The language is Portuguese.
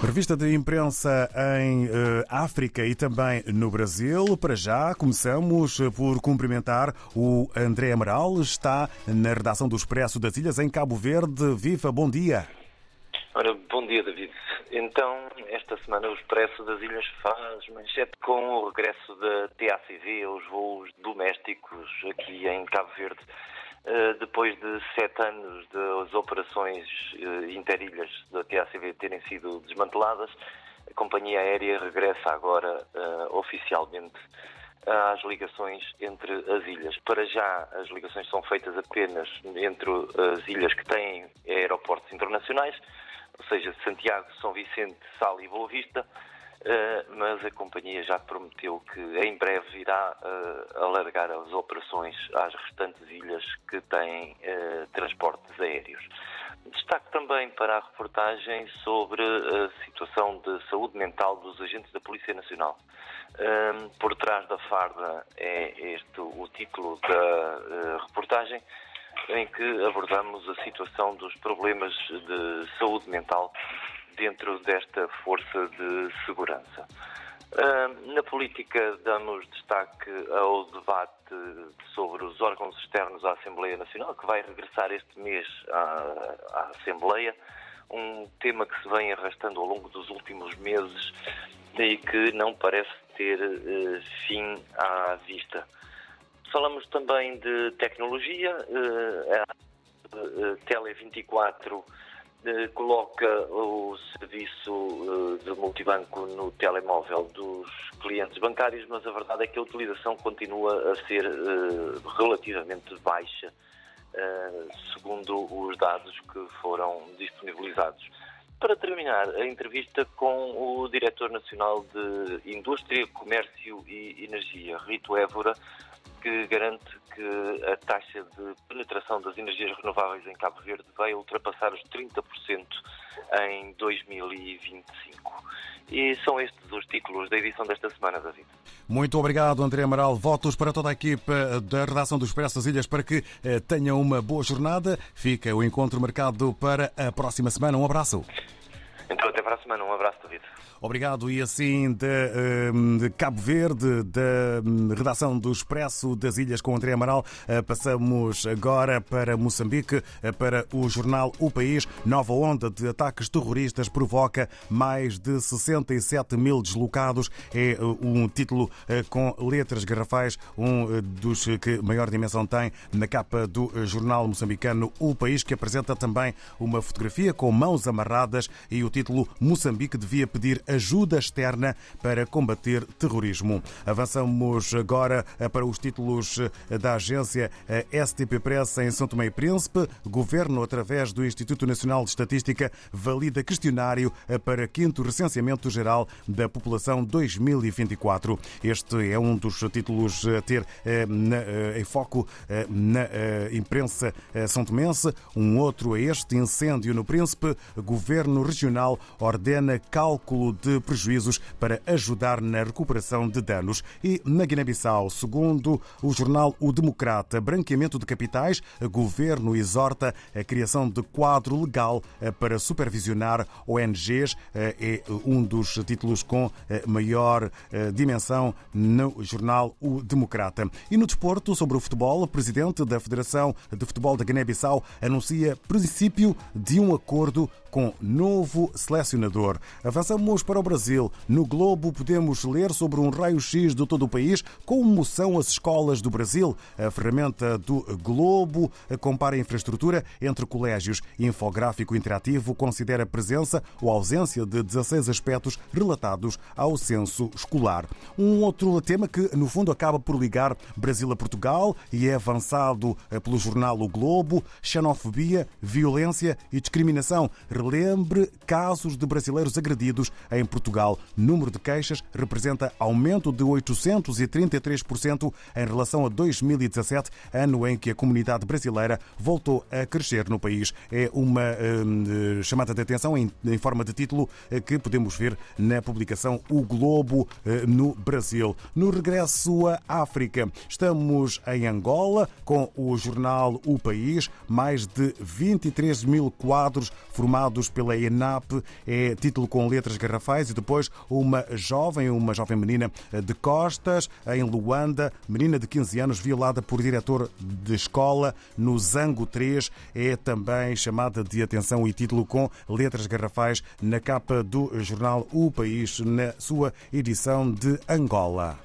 Revista de imprensa em uh, África e também no Brasil. Para já, começamos por cumprimentar o André Amaral, está na redação do Expresso das Ilhas em Cabo Verde. Viva, bom dia. Ora, bom dia, David. Então, esta semana o Expresso das Ilhas faz manchete com o regresso da TACV aos voos domésticos aqui em Cabo Verde. Eh, depois de sete anos das operações eh, interilhas da TACV terem sido desmanteladas, a companhia aérea regressa agora uh, oficialmente às ligações entre as ilhas. Para já, as ligações são feitas apenas entre as ilhas que têm aeroportos internacionais, ou seja, Santiago, São Vicente, Sal e Boa Vista, eh, mas a companhia já prometeu que em breve irá uh, alargar as operações às restantes ilhas que têm uh, transportes aéreos. Destaque também para a reportagem sobre a situação de saúde mental dos agentes da Polícia Nacional. por trás da farda é este o título da reportagem em que abordamos a situação dos problemas de saúde mental dentro desta força de segurança. Na política, damos destaque ao debate sobre os órgãos externos à Assembleia Nacional, que vai regressar este mês à, à Assembleia, um tema que se vem arrastando ao longo dos últimos meses e que não parece ter uh, fim à vista. Falamos também de tecnologia. Uh, a uh, Tele 24 eh, coloca o serviço eh, de multibanco no telemóvel dos clientes bancários, mas a verdade é que a utilização continua a ser eh, relativamente baixa, segundo os dados que foram disponibilizados. Para terminar a entrevista com o Diretor Nacional de Indústria, Comércio e Energia, Rito Évora, que garante que a taxa de penetração das energias renováveis em Cabo Verde vai ultrapassar os 30% em 2025. E são estes os títulos da edição desta semana, David. Muito obrigado, André Amaral. Votos para toda a equipa da redação do Expresso das Ilhas para que eh, tenham uma boa jornada. Fica o encontro marcado para a próxima semana. Um abraço. Para a semana. Um abraço, David. Obrigado. E assim, de, hum, de, Cabo Verde, da hum, redação do Expresso das Ilhas com André Amaral, eh, passamos agora para Moçambique, eh, para o jornal O País. Nova onda de ataques terroristas provoca mais de 67 mil deslocados. É eh, um título com letras garrafais, um dos que maior dimensão tem na capa do jornal moçambicano O País, que apresenta também uma fotografia com mãos amarradas e o título Moçambique devia pedir ajuda externa para combater terrorismo. Avançamos agora para os títulos da agência STP Press em São Tomé e Príncipe. Governo, através do Instituto Nacional de Estatística, valida questionário para quinto recenseamento geral da população 2024. Este é um dos títulos a ter eh, eh, em foco eh, na imprensa são tomense. Um outro é este, incêndio no Príncipe. Governo regional ordena cálculo de prejuízos para ajudar na recuperação de danos. E na Guiné-Bissau, segundo o jornal O Democrata, branqueamento de capitais, governo exorta a criação de quadro legal eh, para supervisionar ONGs. Eh, é um dos títulos com eh, maior dimensão no jornal O Democrata. E no desporto, sobre o futebol, o presidente da Federação de Futebol da Guiné-Bissau anuncia princípio de um acordo com novo selecionador. Avançamos para o Brasil. No Globo podemos ler sobre um raio-x de todo o país como são as escolas do Brasil. A ferramenta do Globo compara a infraestrutura entre colégios. Infográfico interativo considera a presença ou ausência de 16 aspectos relatados ao censo escolar. Um outro tema que, no fundo, acaba por ligar Brasil a Portugal e é avançado pelo jornal O Globo: xenofobia, violência e discriminação relembre casos de brasileiros agredidos em Portugal. Número de queixas representa aumento de 833% em relação a 2017, ano em que a comunidade brasileira voltou a crescer no país. É uma hum, chamada de atenção em, em, forma de título eh, que podemos ver na publicação O Globo eh, no Brasil. No regresso à África, estamos em Angola com o jornal O País, mais de 23 mil quadros formados pela ENAP é título com letras garrafais e depois uma jovem, uma jovem menina de costas em Luanda, menina de 15 anos violada por diretor de escola no Zango 3 é também chamada de atenção e título com letras garrafais na capa do jornal O País na sua edição de Angola.